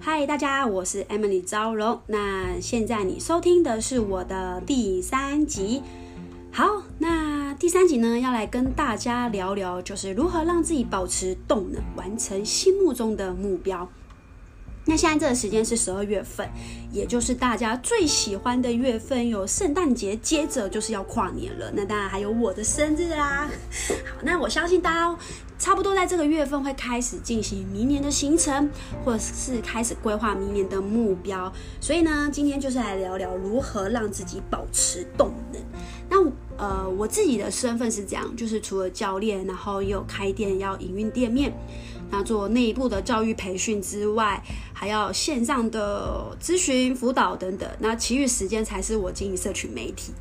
嗨，大家，我是 Emily 招荣。那现在你收听的是我的第三集。好，那第三集呢，要来跟大家聊聊，就是如何让自己保持动能，完成心目中的目标。那现在这个时间是十二月份，也就是大家最喜欢的月份，有圣诞节，接着就是要跨年了。那当然还有我的生日啦。好，那我相信大家差不多在这个月份会开始进行明年的行程，或者是开始规划明年的目标。所以呢，今天就是来聊聊如何让自己保持动能。那呃，我自己的身份是这样，就是除了教练，然后也有开店要营运店面。那做内部的教育培训之外，还要线上的咨询辅导等等。那其余时间才是我经营社群媒体。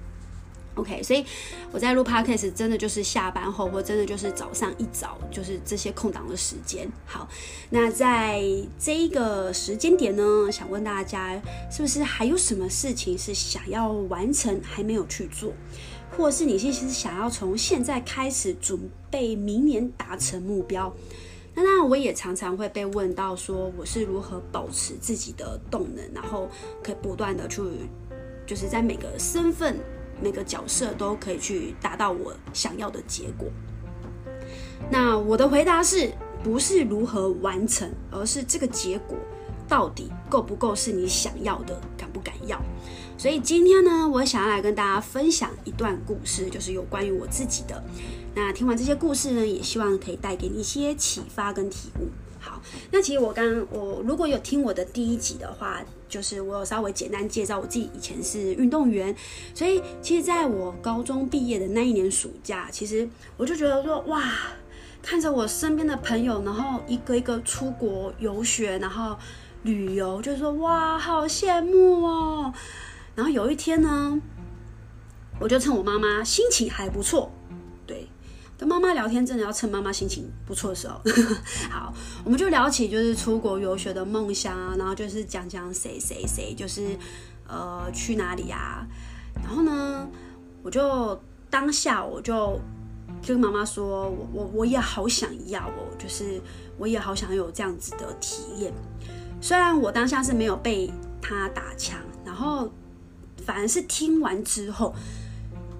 OK，所以我在录 Podcast 真的就是下班后，或真的就是早上一早，就是这些空档的时间。好，那在这一个时间点呢，想问大家，是不是还有什么事情是想要完成还没有去做，或是你其实想要从现在开始准备明年达成目标？那，我也常常会被问到说，我是如何保持自己的动能，然后可以不断的去，就是在每个身份、每个角色都可以去达到我想要的结果。那我的回答是不是如何完成，而是这个结果到底够不够是你想要的，敢不敢要？所以今天呢，我想要来跟大家分享一段故事，就是有关于我自己的。那听完这些故事呢，也希望可以带给你一些启发跟体悟。好，那其实我刚我如果有听我的第一集的话，就是我有稍微简单介绍我自己以前是运动员，所以其实在我高中毕业的那一年暑假，其实我就觉得说哇，看着我身边的朋友，然后一个一个出国游学，然后旅游，就是说哇，好羡慕哦。然后有一天呢，我就趁我妈妈心情还不错，跟妈妈聊天，真的要趁妈妈心情不错的时候。好，我们就聊起就是出国游学的梦想啊，然后就是讲讲谁谁谁就是呃去哪里啊。然后呢，我就当下我就就跟妈妈说，我我我也好想要哦，就是我也好想有这样子的体验。虽然我当下是没有被他打枪，然后反而是听完之后，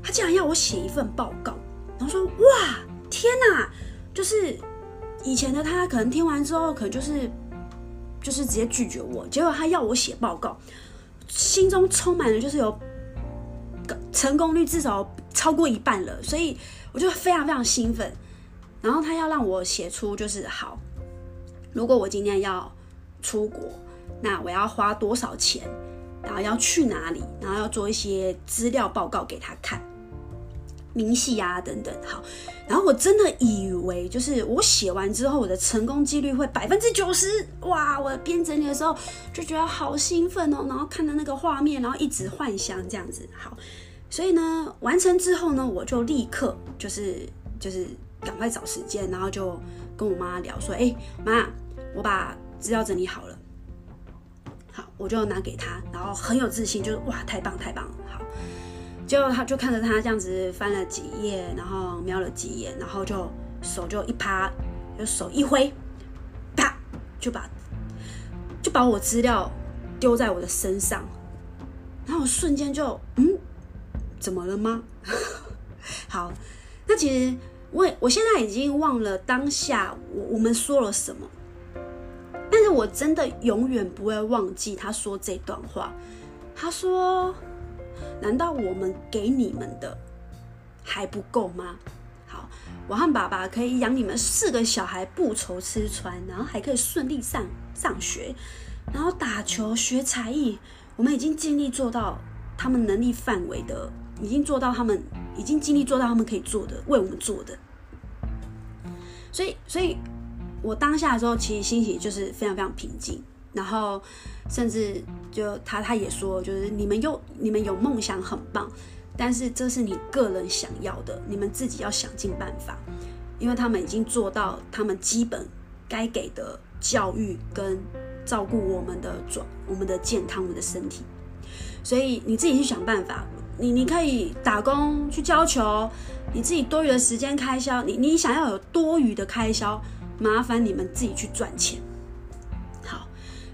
他竟然要我写一份报告。然后说哇天哪，就是以前的他可能听完之后，可能就是就是直接拒绝我。结果他要我写报告，心中充满了就是有成功率至少超过一半了，所以我就非常非常兴奋。然后他要让我写出就是好，如果我今天要出国，那我要花多少钱，然后要去哪里，然后要做一些资料报告给他看。明细啊，等等，好，然后我真的以为就是我写完之后，我的成功几率会百分之九十，哇！我边整理的时候就觉得好兴奋哦，然后看到那个画面，然后一直幻想这样子，好，所以呢，完成之后呢，我就立刻就是就是赶快找时间，然后就跟我妈聊说，哎，妈，我把资料整理好了，好，我就拿给她，然后很有自信，就是哇，太棒太棒了，结果他就看着他这样子翻了几页，然后瞄了几眼，然后就手就一趴，就手一挥，啪，就把就把我资料丢在我的身上，然后我瞬间就嗯，怎么了吗？好，那其实我我现在已经忘了当下我我们说了什么，但是我真的永远不会忘记他说这段话，他说。难道我们给你们的还不够吗？好，我和爸爸可以养你们四个小孩不愁吃穿，然后还可以顺利上上学，然后打球学才艺，我们已经尽力做到他们能力范围的，已经做到他们已经尽力做到他们可以做的，为我们做的。所以，所以我当下的时候，其实心情就是非常非常平静。然后，甚至就他他也说，就是你们有你们有梦想很棒，但是这是你个人想要的，你们自己要想尽办法，因为他们已经做到他们基本该给的教育跟照顾我们的状我们的健康我们的身体，所以你自己去想办法，你你可以打工去教球，你自己多余的时间开销，你你想要有多余的开销，麻烦你们自己去赚钱。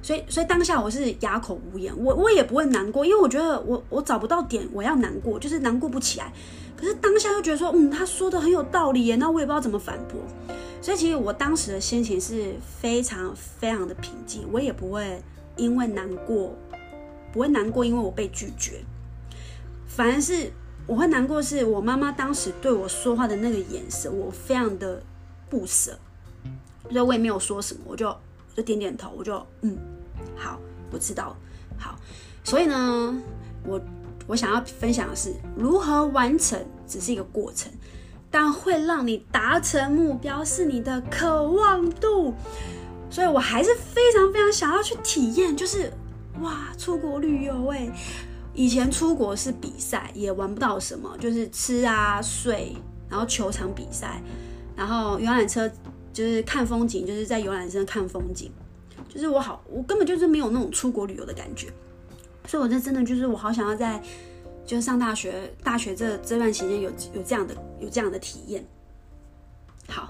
所以，所以当下我是哑口无言，我我也不会难过，因为我觉得我我找不到点我要难过，就是难过不起来。可是当下又觉得说，嗯，他说的很有道理耶，那我也不知道怎么反驳。所以其实我当时的心情是非常非常的平静，我也不会因为难过，不会难过，因为我被拒绝，反而是我会难过，是我妈妈当时对我说话的那个眼神，我非常的不舍，所以我也没有说什么，我就就点点头，我就嗯，好，我知道，好，所以呢，我我想要分享的是如何完成，只是一个过程。但会让你达成目标是你的渴望度，所以我还是非常非常想要去体验，就是哇，出国旅游哎！以前出国是比赛，也玩不到什么，就是吃啊睡，然后球场比赛，然后游览车就是看风景，就是在游览车看风景，就是我好，我根本就是没有那种出国旅游的感觉，所以我这真的就是我好想要在。就是上大学，大学这这段时间有有这样的有这样的体验。好，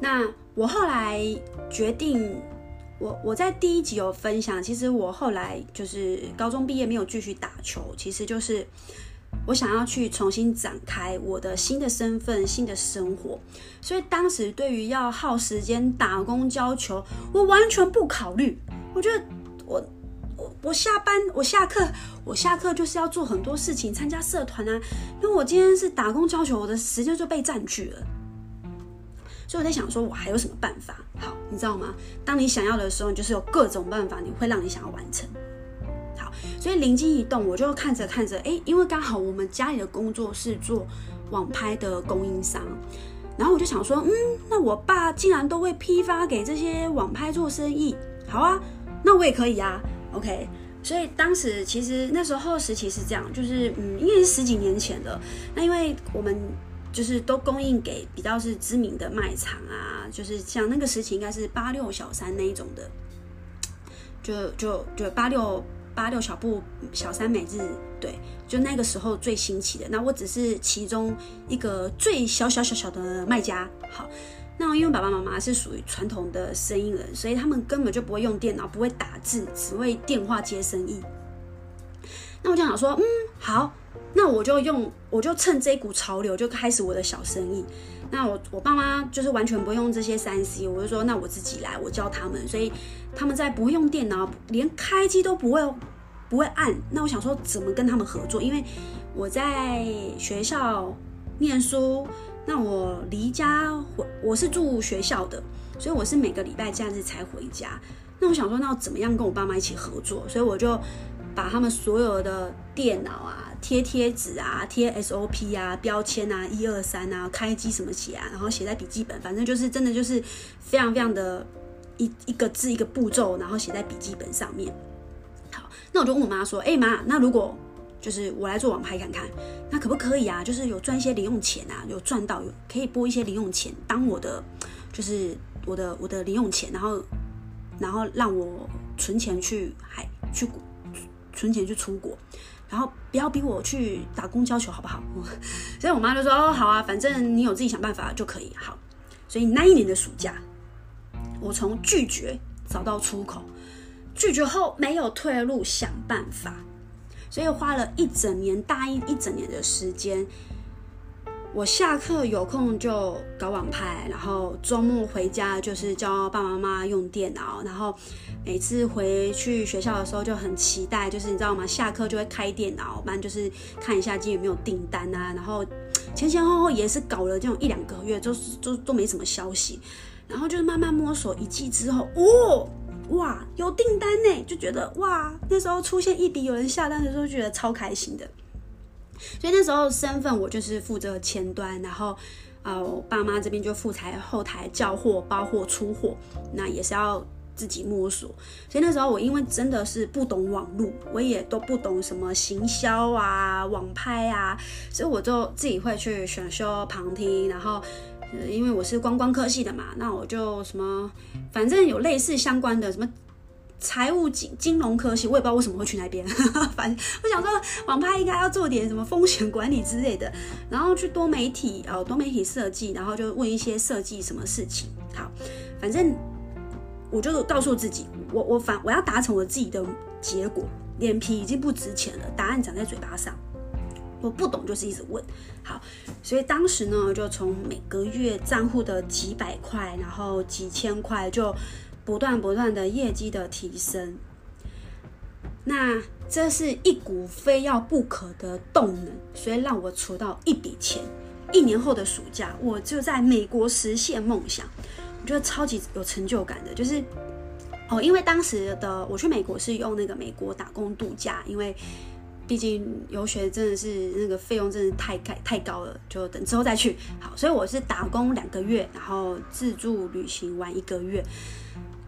那我后来决定，我我在第一集有分享，其实我后来就是高中毕业没有继续打球，其实就是我想要去重新展开我的新的身份、新的生活，所以当时对于要耗时间打工教球，我完全不考虑，我觉得我。我我下班，我下课，我下课就是要做很多事情，参加社团啊。因为我今天是打工教球，我的时间就被占据了。所以我在想，说我还有什么办法？好，你知道吗？当你想要的时候，你就是有各种办法，你会让你想要完成。所以灵机一动，我就看着看着，哎，因为刚好我们家里的工作是做网拍的供应商，然后我就想说，嗯，那我爸竟然都会批发给这些网拍做生意，好啊，那我也可以啊。OK，所以当时其实那时候时期是这样，就是嗯，因为是十几年前的，那因为我们就是都供应给比较是知名的卖场啊，就是像那个时期应该是八六小三那一种的，就就就八六八六小布小三每日，对，就那个时候最新奇的。那我只是其中一个最小小小小的卖家，好。那因为爸爸妈妈是属于传统的生意人，所以他们根本就不会用电脑，不会打字，只会电话接生意。那我就想说，嗯，好，那我就用，我就趁这股潮流就开始我的小生意。那我我爸妈就是完全不用这些三 C，我就说那我自己来，我教他们。所以他们在不会用电脑，连开机都不会不会按。那我想说怎么跟他们合作？因为我在学校念书。那我离家回，我是住学校的，所以我是每个礼拜假日才回家。那我想说，那我怎么样跟我爸妈一起合作？所以我就把他们所有的电脑啊、贴贴纸啊、贴 SOP 啊、标签啊、一二三啊、开机什么写啊，然后写在笔记本，反正就是真的就是非常非常的一一个字一个步骤，然后写在笔记本上面。好，那我就问我妈说：“哎妈，那如果……”就是我来做网拍看看，那可不可以啊？就是有赚一些零用钱啊，有赚到有可以拨一些零用钱当我的，就是我的我的零用钱，然后然后让我存钱去海去存钱去出国，然后不要逼我去打工交球好不好？所以我妈就说哦好啊，反正你有自己想办法就可以好。所以那一年的暑假，我从拒绝找到出口，拒绝后没有退路，想办法。所以花了一整年，大一一整年的时间，我下课有空就搞网拍，然后周末回家就是教爸爸妈妈用电脑，然后每次回去学校的时候就很期待，就是你知道吗？下课就会开电脑，不然就是看一下今天有没有订单啊，然后前前后后也是搞了这种一两个月，就是都都没什么消息，然后就是慢慢摸索一季之后，哦。哇，有订单呢，就觉得哇，那时候出现一笔有人下单的时候，觉得超开心的。所以那时候身份我就是负责前端，然后啊，我爸妈这边就负责后台叫货、包货、出货，那也是要自己摸索。所以那时候我因为真的是不懂网络，我也都不懂什么行销啊、网拍啊，所以我就自己会去选修旁听，然后。因为我是观光科系的嘛，那我就什么，反正有类似相关的什么财务金金融科系，我也不知道为什么会去那边。反正我想说，网拍应该要做点什么风险管理之类的，然后去多媒体哦，多媒体设计，然后就问一些设计什么事情。好，反正我就告诉自己，我我反我要达成我自己的结果，脸皮已经不值钱了，答案长在嘴巴上。我不懂就是一直问，好，所以当时呢，就从每个月账户的几百块，然后几千块，就不断不断的业绩的提升。那这是一股非要不可的动能，所以让我筹到一笔钱。一年后的暑假，我就在美国实现梦想，我觉得超级有成就感的，就是哦，因为当时的我去美国是用那个美国打工度假，因为。毕竟游学真的是那个费用真的太太太高了，就等之后再去。好，所以我是打工两个月，然后自助旅行玩一个月。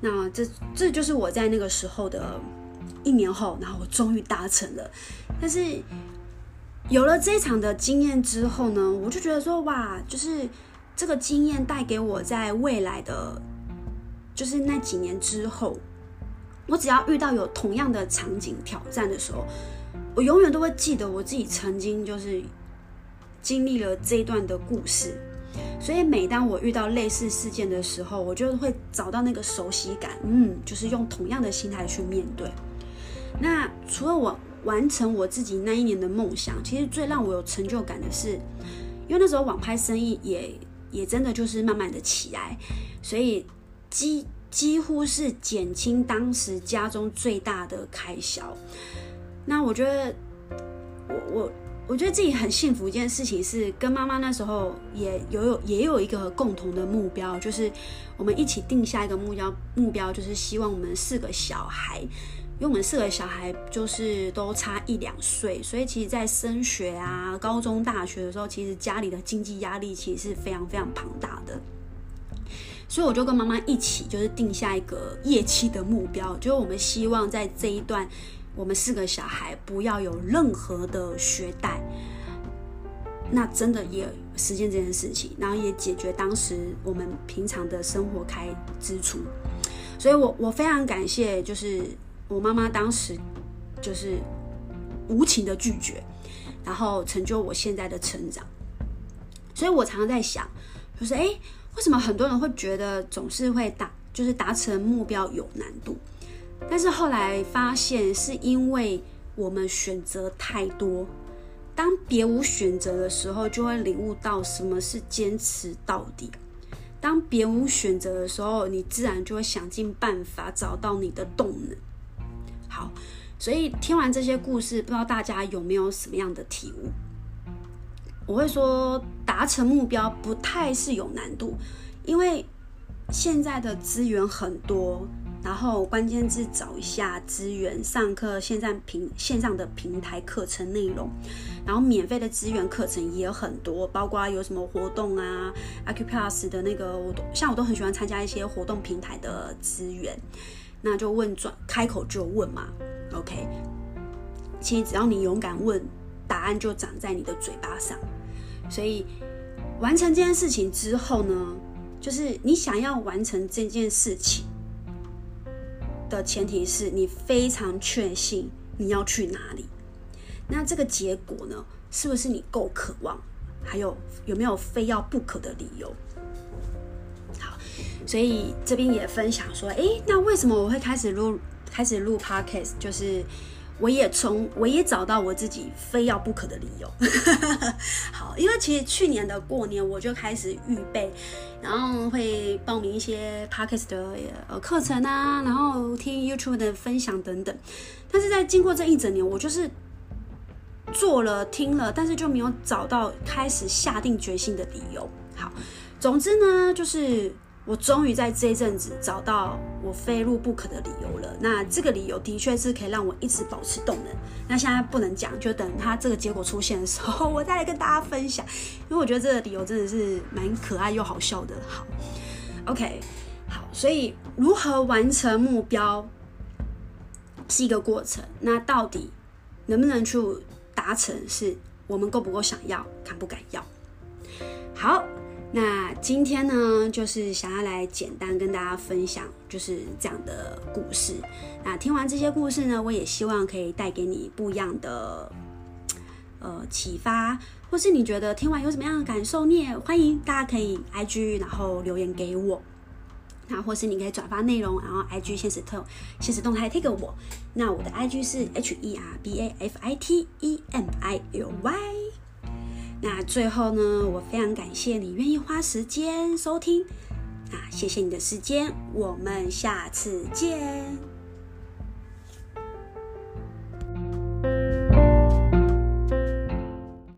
那这这就是我在那个时候的一年后，然后我终于达成了。但是有了这一场的经验之后呢，我就觉得说哇，就是这个经验带给我在未来的，就是那几年之后，我只要遇到有同样的场景挑战的时候。我永远都会记得我自己曾经就是经历了这一段的故事，所以每当我遇到类似事件的时候，我就会找到那个熟悉感，嗯，就是用同样的心态去面对。那除了我完成我自己那一年的梦想，其实最让我有成就感的是，因为那时候网拍生意也也真的就是慢慢的起来，所以几几乎是减轻当时家中最大的开销。那我觉得，我我我觉得自己很幸福。一件事情是跟妈妈那时候也有有也有一个共同的目标，就是我们一起定下一个目标，目标就是希望我们四个小孩，因为我们四个小孩就是都差一两岁，所以其实，在升学啊、高中、大学的时候，其实家里的经济压力其实是非常非常庞大的。所以我就跟妈妈一起，就是定下一个业绩的目标，就是我们希望在这一段。我们四个小孩不要有任何的学贷，那真的也实现这件事情，然后也解决当时我们平常的生活开支出。所以，我我非常感谢，就是我妈妈当时就是无情的拒绝，然后成就我现在的成长。所以我常常在想，就是哎，为什么很多人会觉得总是会达，就是达成目标有难度？但是后来发现，是因为我们选择太多，当别无选择的时候，就会领悟到什么是坚持到底。当别无选择的时候，你自然就会想尽办法找到你的动能。好，所以听完这些故事，不知道大家有没有什么样的体悟？我会说，达成目标不太是有难度，因为现在的资源很多。然后关键字找一下资源，上课线上平线上的平台课程内容，然后免费的资源课程也很多，包括有什么活动啊，Acuplus 的那个，我都像我都很喜欢参加一些活动平台的资源，那就问转开口就问嘛，OK，其实只要你勇敢问，答案就长在你的嘴巴上。所以完成这件事情之后呢，就是你想要完成这件事情。的前提是你非常确信你要去哪里，那这个结果呢，是不是你够渴望？还有有没有非要不可的理由？好，所以这边也分享说，诶，那为什么我会开始录开始录 podcast？就是。我也从我也找到我自己非要不可的理由。好，因为其实去年的过年我就开始预备，然后会报名一些 podcast 的呃课程啊，然后听 YouTube 的分享等等。但是在经过这一整年，我就是做了听了，但是就没有找到开始下定决心的理由。好，总之呢，就是。我终于在这一阵子找到我非入不可的理由了。那这个理由的确是可以让我一直保持动能。那现在不能讲，就等它这个结果出现的时候，我再来跟大家分享。因为我觉得这个理由真的是蛮可爱又好笑的。好，OK，好，所以如何完成目标是一个过程。那到底能不能去达成，是我们够不够想要，敢不敢要？好。那今天呢，就是想要来简单跟大家分享，就是这样的故事。那听完这些故事呢，我也希望可以带给你不一样的呃启发，或是你觉得听完有什么样的感受，你也欢迎大家可以 IG 然后留言给我。那或是你可以转发内容，然后 IG 现实特现实动态 take 我。那我的 IG 是 H E R B A F I T E M I L Y。那最后呢，我非常感谢你愿意花时间收听，那，谢谢你的时间，我们下次见。